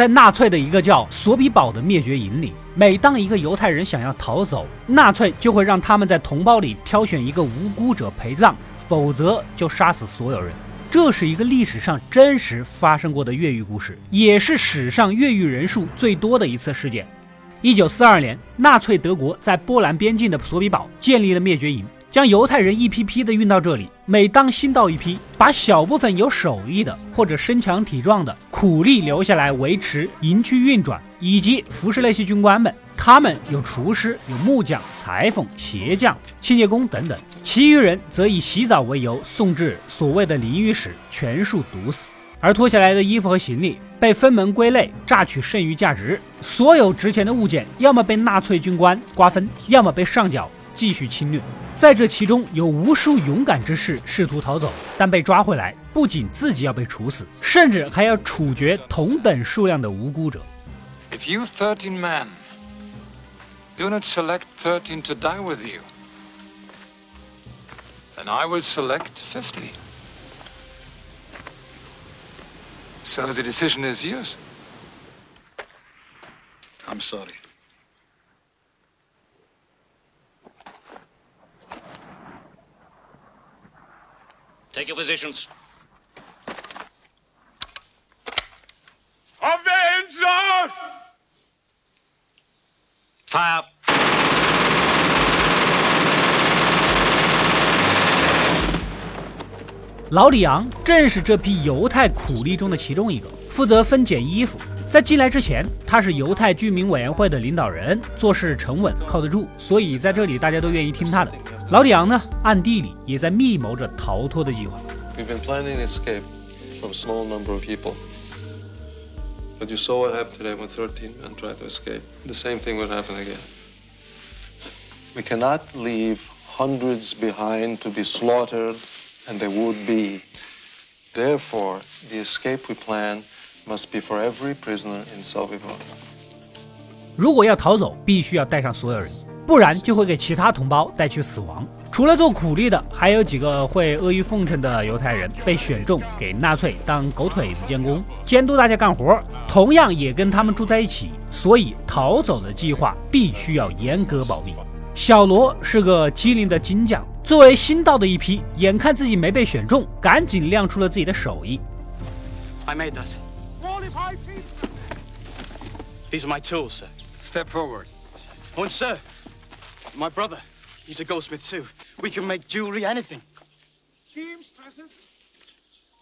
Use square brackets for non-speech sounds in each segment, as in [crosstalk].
在纳粹的一个叫索比堡的灭绝营里，每当一个犹太人想要逃走，纳粹就会让他们在同胞里挑选一个无辜者陪葬，否则就杀死所有人。这是一个历史上真实发生过的越狱故事，也是史上越狱人数最多的一次事件。一九四二年，纳粹德国在波兰边境的索比堡建立了灭绝营。将犹太人一批批的运到这里，每当新到一批，把小部分有手艺的或者身强体壮的苦力留下来维持营区运转，以及服侍那些军官们。他们有厨师、有木匠、裁缝、鞋匠、清洁工等等，其余人则以洗澡为由送至所谓的淋浴室，全数毒死。而脱下来的衣服和行李被分门归类，榨取剩余价值。所有值钱的物件，要么被纳粹军官瓜分，要么被上缴继续侵略。在这其中，有无数勇敢之士试图逃走，但被抓回来，不仅自己要被处死，甚至还要处决同等数量的无辜者。If you thirteen men do not select thirteen to die with you, then I will select fifty. So the decision is yours. I'm sorry. Take your positions. Avenge us! Fire. 老李昂正是这批犹太苦力中的其中一个，负责分拣衣服。在进来之前，他是犹太居民委员会的领导人，做事沉稳，靠得住，所以在这里大家都愿意听他的。老李昂呢，暗地里也在密谋着逃脱的计划。We've been planning an escape from a small number of people. But you saw what happened today when 13 men tried to escape. The same thing would happen again. We cannot leave hundreds behind to be slaughtered, and they would be. Therefore, the escape we plan must be for every prisoner in Sobibor. 如果要逃走，必须要带上所有人， 不然就会给其他同胞带去死亡。除了做苦力的，还有几个会阿谀奉承的犹太人被选中给纳粹当狗腿子监工，监督大家干活，同样也跟他们住在一起。所以逃走的计划必须要严格保密。小罗是个机灵的金匠，作为新到的一批，眼看自己没被选中，赶紧亮出了自己的手艺。I made that. These are my tools, sir. Step forward. Oh, and sir, my brother, he's a goldsmith too. We can make jewelry, anything.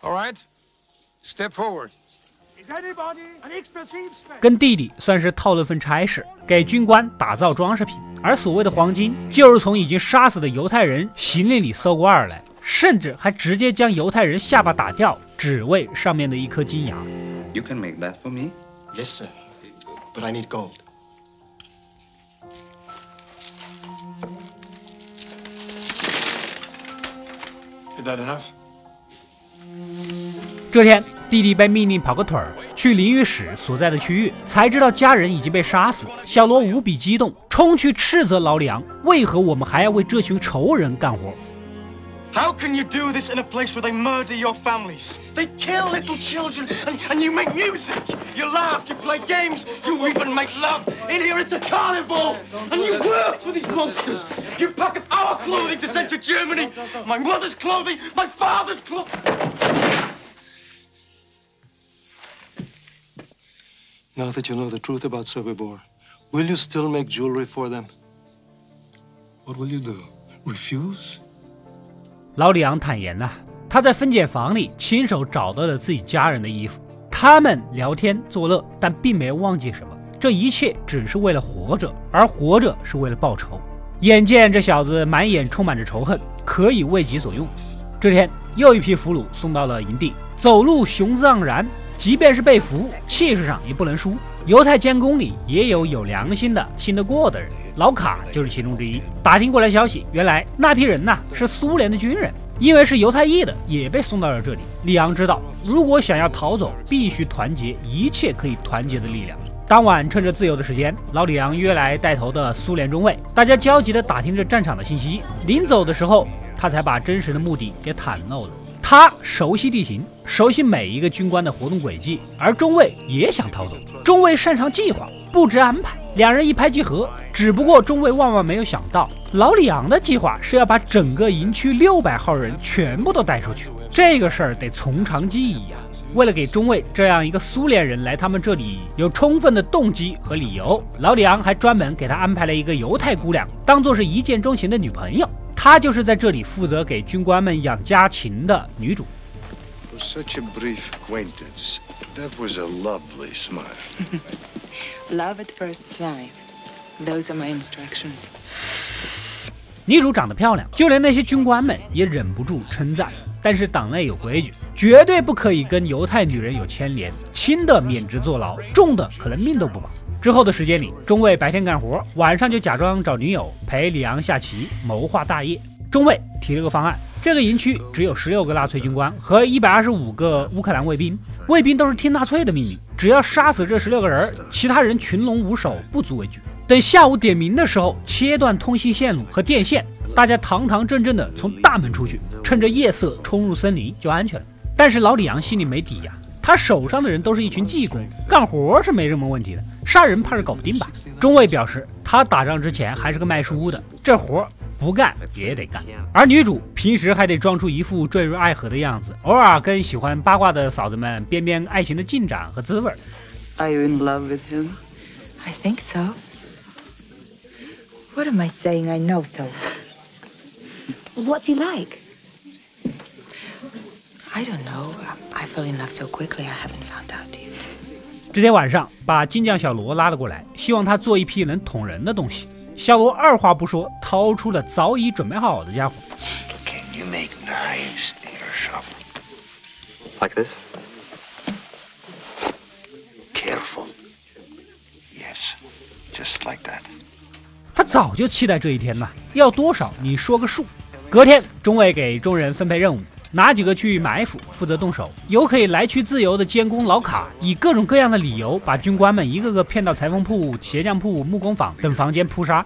All right? Step forward. 跟弟弟算是套了份差事，给军官打造装饰品。而所谓的黄金，就是从已经杀死的犹太人行李里搜刮而来，甚至还直接将犹太人下巴打掉，只为上面的一颗金牙。You can make that for me? Yes, sir. But I need gold. 这天，弟弟被命令跑个腿儿去淋浴室所在的区域，才知道家人已经被杀死。小罗无比激动，冲去斥责老李昂：“为何我们还要为这群仇人干活？” How can you do this in a place where they murder your families? They kill little children, and, and you make music. You laugh, you play games, you even make love. In here it's a carnival, and you work for these monsters. You pack up our clothing to send to Germany. My mother's clothing, my father's clothing. Now that you know the truth about Sobibor, will you still make jewelry for them? What will you do? Refuse? 老李昂坦言呐、他在分拣房里亲手找到了自己家人的衣服，他们聊天作乐，但并没忘记什么。这一切只是为了活着，而活着是为了报仇。眼见这小子满眼充满着仇恨，可以为己所用。这天，又一批俘虏送到了营地，走路雄姿盎然，即便是被俘，气势上也不能输。犹太监工里也有有良心的、信得过的人，老卡就是其中之一。打听过来消息，原来那批人呐是苏联的军人，因为是犹太裔的，也被送到了这里。里昂知道，如果想要逃走，必须团结一切可以团结的力量。当晚，趁着自由的时间，老李昂约来带头的苏联中尉，大家焦急地打听着战场的信息。临走的时候，他才把真实的目的给袒露了。他熟悉地形，熟悉每一个军官的活动轨迹，而中尉也想逃走。中尉擅长计划、布置安排，两人一拍即合。只不过中尉万万没有想到，老李昂的计划是要把整个营区六百号人全部都带出去，这个事儿得从长计议呀。为了给中尉这样一个苏联人来他们这里有充分的动机和理由，老李昂还专门给他安排了一个犹太姑娘，当做是一见钟情的女朋友。她就是在这里负责给军官们养家禽的女主。For such a brief acquaintance, that was a lovely smile. [laughs] Love at first sight. Those are my instructions. 女主长得漂亮，就连那些军官们也忍不住称赞。但是党内有规矩，绝对不可以跟犹太女人有牵连，轻的免职坐牢，重的可能命都不保。之后的时间里，中尉白天干活，晚上就假装找女友陪李昂下棋，谋划大业。中尉提了个方案：这个营区只有十六个纳粹军官和一百二十五个乌克兰卫兵，卫兵都是听纳粹的命令，只要杀死这十六个人，其他人群龙无首，不足为惧。等下午点名的时候，切断通信线路和电线。大家堂堂正正的从大门出去，趁着夜色冲入森林就安全了。但是老李阳心里没底呀，他手上的人都是一群技工，干活是没什么问题的，杀人怕是搞不定吧？中尉表示，他打仗之前还是个卖书的，这活不干也得干。而女主平时还得装出一副坠入爱河的样子，偶尔跟喜欢八卦的嫂子们编编爱情的进展和滋味。Are you in love with him? I think so. What am I saying? I know so. What's he like? I don't know. I fell in love so quickly. I haven't found out yet. 这天晚上，把金匠小罗拉了过来，希望他做一批能捅人的东西。小罗二话不说，掏出了早已准备好的家伙。Can you make knives in your shop? Like this? Careful. Yes, just like that. 他早就期待这一天了，要多少你说个数。隔天，中尉给众人分配任务，哪几个去埋伏，负责动手；有可以来去自由的监工老卡，以各种各样的理由把军官们一个个骗到裁缝铺、鞋匠铺、木工坊等房间扑杀。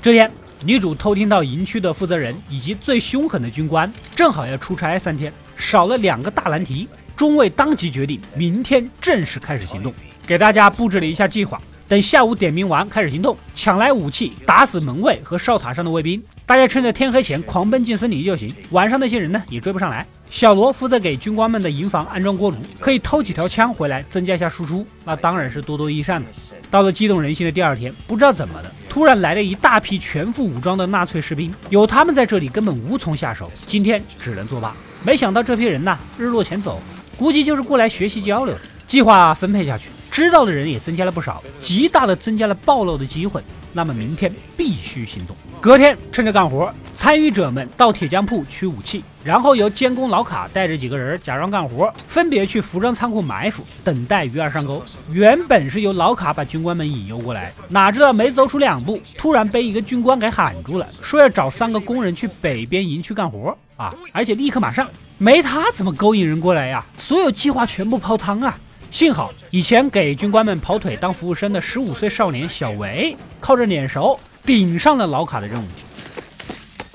这天，女主偷听到营区的负责人以及最凶狠的军官正好要出差三天，少了两个大难题。中尉当即决定，明天正式开始行动，给大家布置了一下计划。等下午点名完，开始行动，抢来武器，打死门卫和哨塔上的卫兵。大家趁着天黑前狂奔进森林就行。晚上那些人呢，也追不上来。小罗负责给军官们的营房安装锅炉，可以偷几条枪回来增加一下输出。那当然是多多益善的。到了激动人心的第二天，不知道怎么的，突然来了一大批全副武装的纳粹士兵，有他们在这里根本无从下手。今天只能作罢。没想到这批人呐，日落前走，估计就是过来学习交流的。计划分配下去。知道的人也增加了不少，极大的增加了暴露的机会。那么明天必须行动。隔天趁着干活，参与者们到铁匠铺取武器，然后由监工老卡带着几个人假装干活，分别去服装仓库埋伏，等待鱼儿上钩。原本是由老卡把军官们引诱过来，哪知道没走出两步，突然被一个军官给喊住了，说要找三个工人去北边营区干活啊，而且立刻马上。没他怎么勾引人过来呀？所有计划全部泡汤啊！幸好以前给军官们跑腿当服务生的十五岁少年小维，靠着脸熟顶上了老卡的任务。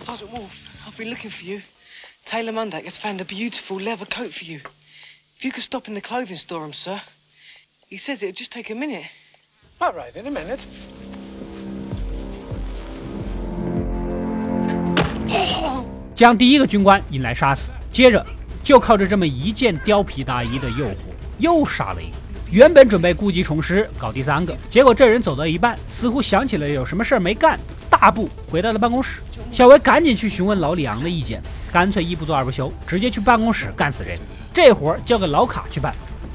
Sergeant Wolf, I've been looking for you. Taylor Mundak has found a beautiful leather coat for you. If you could stop in the clothing store, um, sir. He says it'd just take a minute. All right, in a minute. 将第一个军官引来杀死，接着就靠着这么一件貂皮大衣的诱惑，又杀了一个。原本准备故技重施搞第三个，结果这人走到一半，似乎想起了有什么事儿没干，大步回到了办公室。小维赶紧去询问老李昂的意见，干脆一不做二不休，直接去办公室干死这个。这活儿交给老卡去办。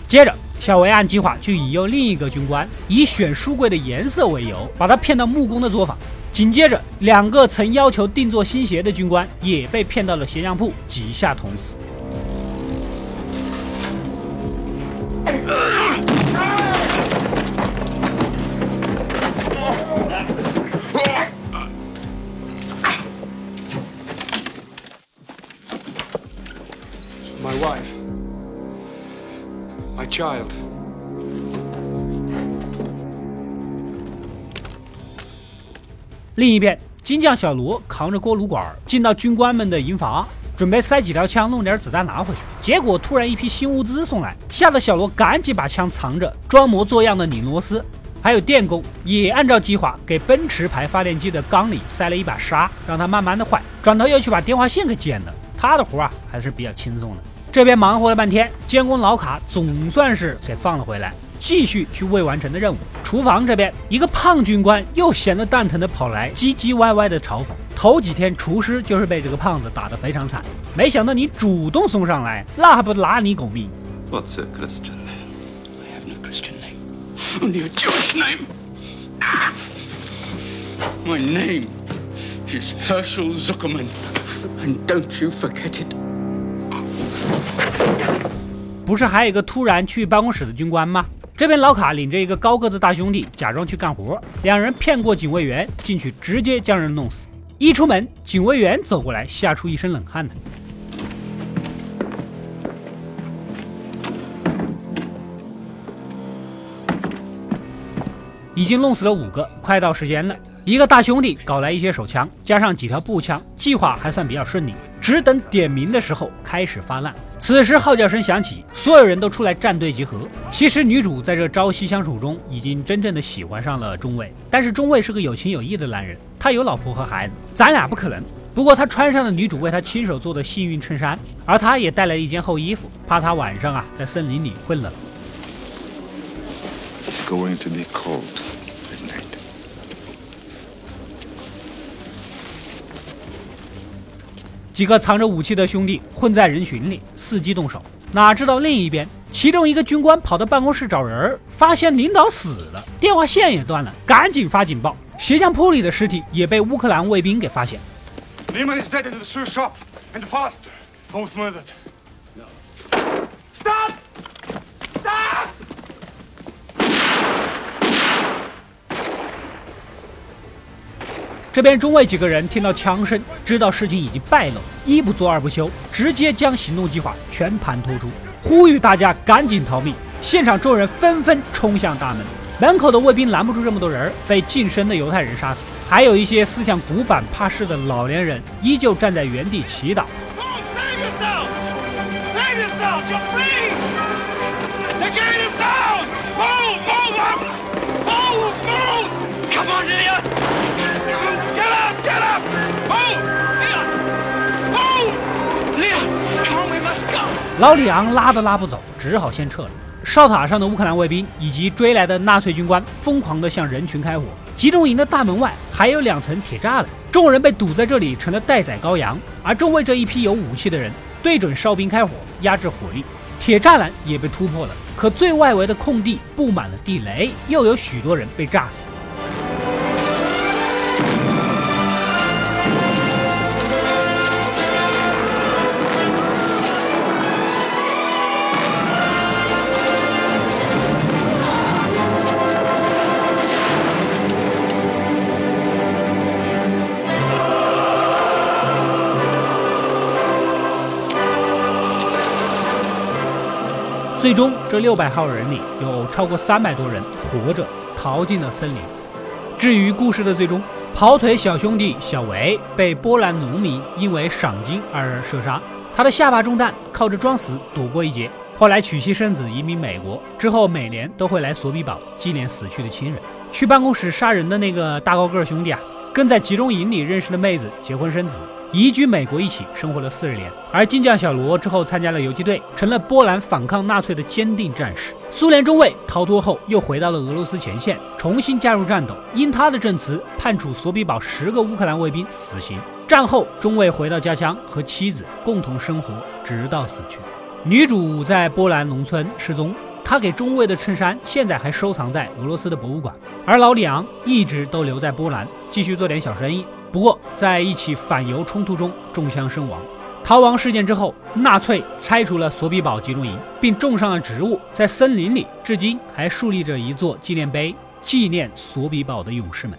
接着，小维按计划去引诱另一个军官，以选书柜的颜色为由，把他骗到木工的作坊。紧接着，两个曾要求定做新鞋的军官也被骗到了鞋匠铺，几下捅死。另一边，金匠小罗扛着锅炉管进到军官们的营房，准备塞几条枪，弄点子弹拿回去。结果突然一批新物资送来，吓得小罗赶紧把枪藏着，装模作样的拧螺丝。还有电工也按照计划给奔驰牌发电机的缸里塞了一把沙，让它慢慢的坏。转头又去把电话线给剪了。他的活啊还是比较轻松的。这边忙活了半天，监工老卡总算是给放了回来。继续去未完成的任务。厨房这边，一个胖军官又闲得蛋疼的跑来，唧唧歪歪的嘲讽。头几天厨师就是被这个胖子打得非常惨，没想到你主动送上来，那还不拿你狗命？What's your Christian name? I have no Christian name, only a Jewish name. My name is Herschel Zuckerman, and don't you forget it. 不是还有一个突然去办公室的军官吗？这边老卡领着一个高个子大兄弟，假装去干活。两人骗过警卫员，进去直接将人弄死。一出门，警卫员走过来，吓出一身冷汗的。已经弄死了五个，快到时间了。一个大兄弟搞来一些手枪，加上几条步枪，计划还算比较顺利。只等点名的时候，开始发难。此时号角声响起，所有人都出来站队集合。其实女主在这朝夕相处中，已经真正的喜欢上了中尉。但是中尉是个有情有义的男人，他有老婆和孩子，咱俩不可能。不过他穿上了女主为他亲手做的幸运衬衫，而他也带来了一件厚衣服，怕他晚上啊在森林里会冷。几个藏着武器的兄弟混在人群里，伺机动手。哪知道另一边，其中一个军官跑到办公室找人，发现领导死了，电话线也断了，赶紧发警报。鞋匠铺里的尸体也被乌克兰卫兵给发现。这边中尉几个人听到枪声，知道事情已经败露，一不做二不休，直接将行动计划全盘托出，呼吁大家赶紧逃命。现场众人纷纷冲向大门，门口的卫兵拦不住这么多人，被近身的犹太人杀死。还有一些思想古板、怕事的老年人，依旧站在原地祈祷。老李昂拉都拉不走，只好先撤了。哨塔上的乌克兰卫兵以及追来的纳粹军官疯狂地向人群开火。集中营的大门外还有两层铁栅栏，众人被堵在这里成了待宰羔羊。而周围这一批有武器的人对准哨兵开火，压制火力。铁栅栏也被突破了，可最外围的空地布满了地雷，又有许多人被炸死。最终，这六百号人里有超过三百多人活着逃进了森林。至于故事的最终，跑腿小兄弟小维被波兰农民因为赏金而射杀，他的下巴中弹，靠着装死躲过一劫。后来娶妻生子，移民美国之后，每年都会来索比堡纪念死去的亲人。去办公室杀人的那个大高个兄弟啊，跟在集中营里认识的妹子结婚生子。移居美国，一起生活了四十年。而金匠小罗之后参加了游击队，成了波兰反抗纳粹的坚定战士。苏联中尉逃脱后，又回到了俄罗斯前线，重新加入战斗。因他的证词，判处索比堡十个乌克兰卫兵死刑。战后，中尉回到家乡，和妻子共同生活，直到死去。女主在波兰农村失踪，她给中尉的衬衫现在还收藏在俄罗斯的博物馆。而老李昂一直都留在波兰，继续做点小生意。不过，在一起反犹冲突中中枪身亡。逃亡事件之后，纳粹拆除了索比堡集中营，并种上了植物，在森林里至今还竖立着一座纪念碑，纪念索比堡的勇士们。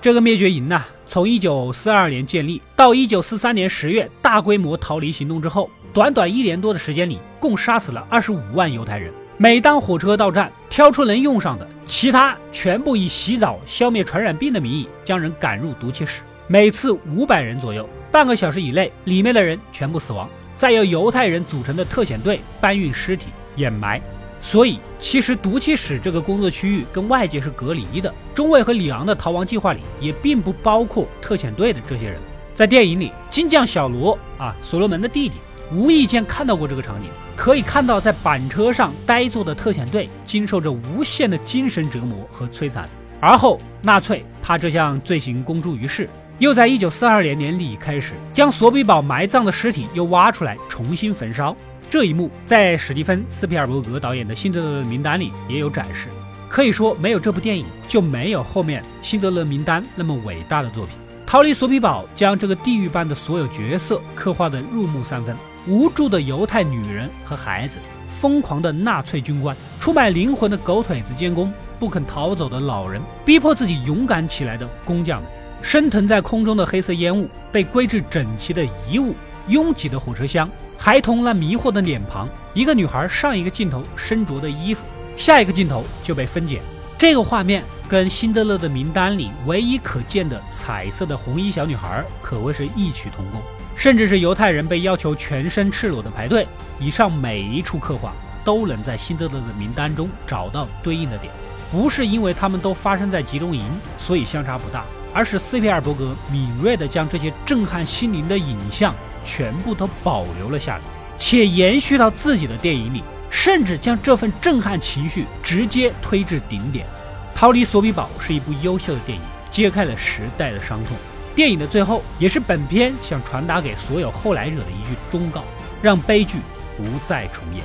这个灭绝营呢，从1942年建立到1943年10月大规模逃离行动之后，短短一年多的时间里，共杀死了25万犹太人。每当火车到站，挑出能用上的。其他全部以洗澡、消灭传染病的名义将人赶入毒气室，每次五百人左右，半个小时以内，里面的人全部死亡，再由犹太人组成的特遣队搬运尸体、掩埋。所以，其实毒气室这个工作区域跟外界是隔离的。中尉和里昂的逃亡计划里也并不包括特遣队的这些人。在电影里，金匠小罗啊，所罗门的弟弟，无意间看到过这个场景，可以看到在板车上呆坐的特遣队经受着无限的精神折磨和摧残。而后，纳粹怕这项罪行公诸于世，又在1942年年底开始将索比堡埋葬的尸体又挖出来重新焚烧。这一幕在史蒂芬·斯皮尔伯格导演的《辛德勒的名单》里也有展示。可以说，没有这部电影，就没有后面《辛德勒名单》那么伟大的作品。逃离索比堡将这个地狱般的所有角色刻画得入木三分：无助的犹太女人和孩子，疯狂的纳粹军官，出卖灵魂的狗腿子监工，不肯逃走的老人，逼迫自己勇敢起来的工匠们，升腾在空中的黑色烟雾，被归置整齐的遗物，拥挤的火车厢。孩童那迷惑的脸庞，一个女孩上一个镜头身着的衣服，下一个镜头就被分解。这个画面跟辛德勒的名单里唯一可见的彩色的红衣小女孩可谓是异曲同工。甚至是犹太人被要求全身赤裸的排队，以上每一处刻画都能在辛德勒的名单中找到对应的点。不是因为他们都发生在集中营，所以相差不大，而是斯皮尔伯格敏锐地将这些震撼心灵的影像。全部都保留了下来，且延续到自己的电影里，甚至将这份震撼情绪直接推至顶点。逃离索比堡是一部优秀的电影，揭开了时代的伤痛。电影的最后，也是本片想传达给所有后来者的一句忠告：让悲剧不再重演。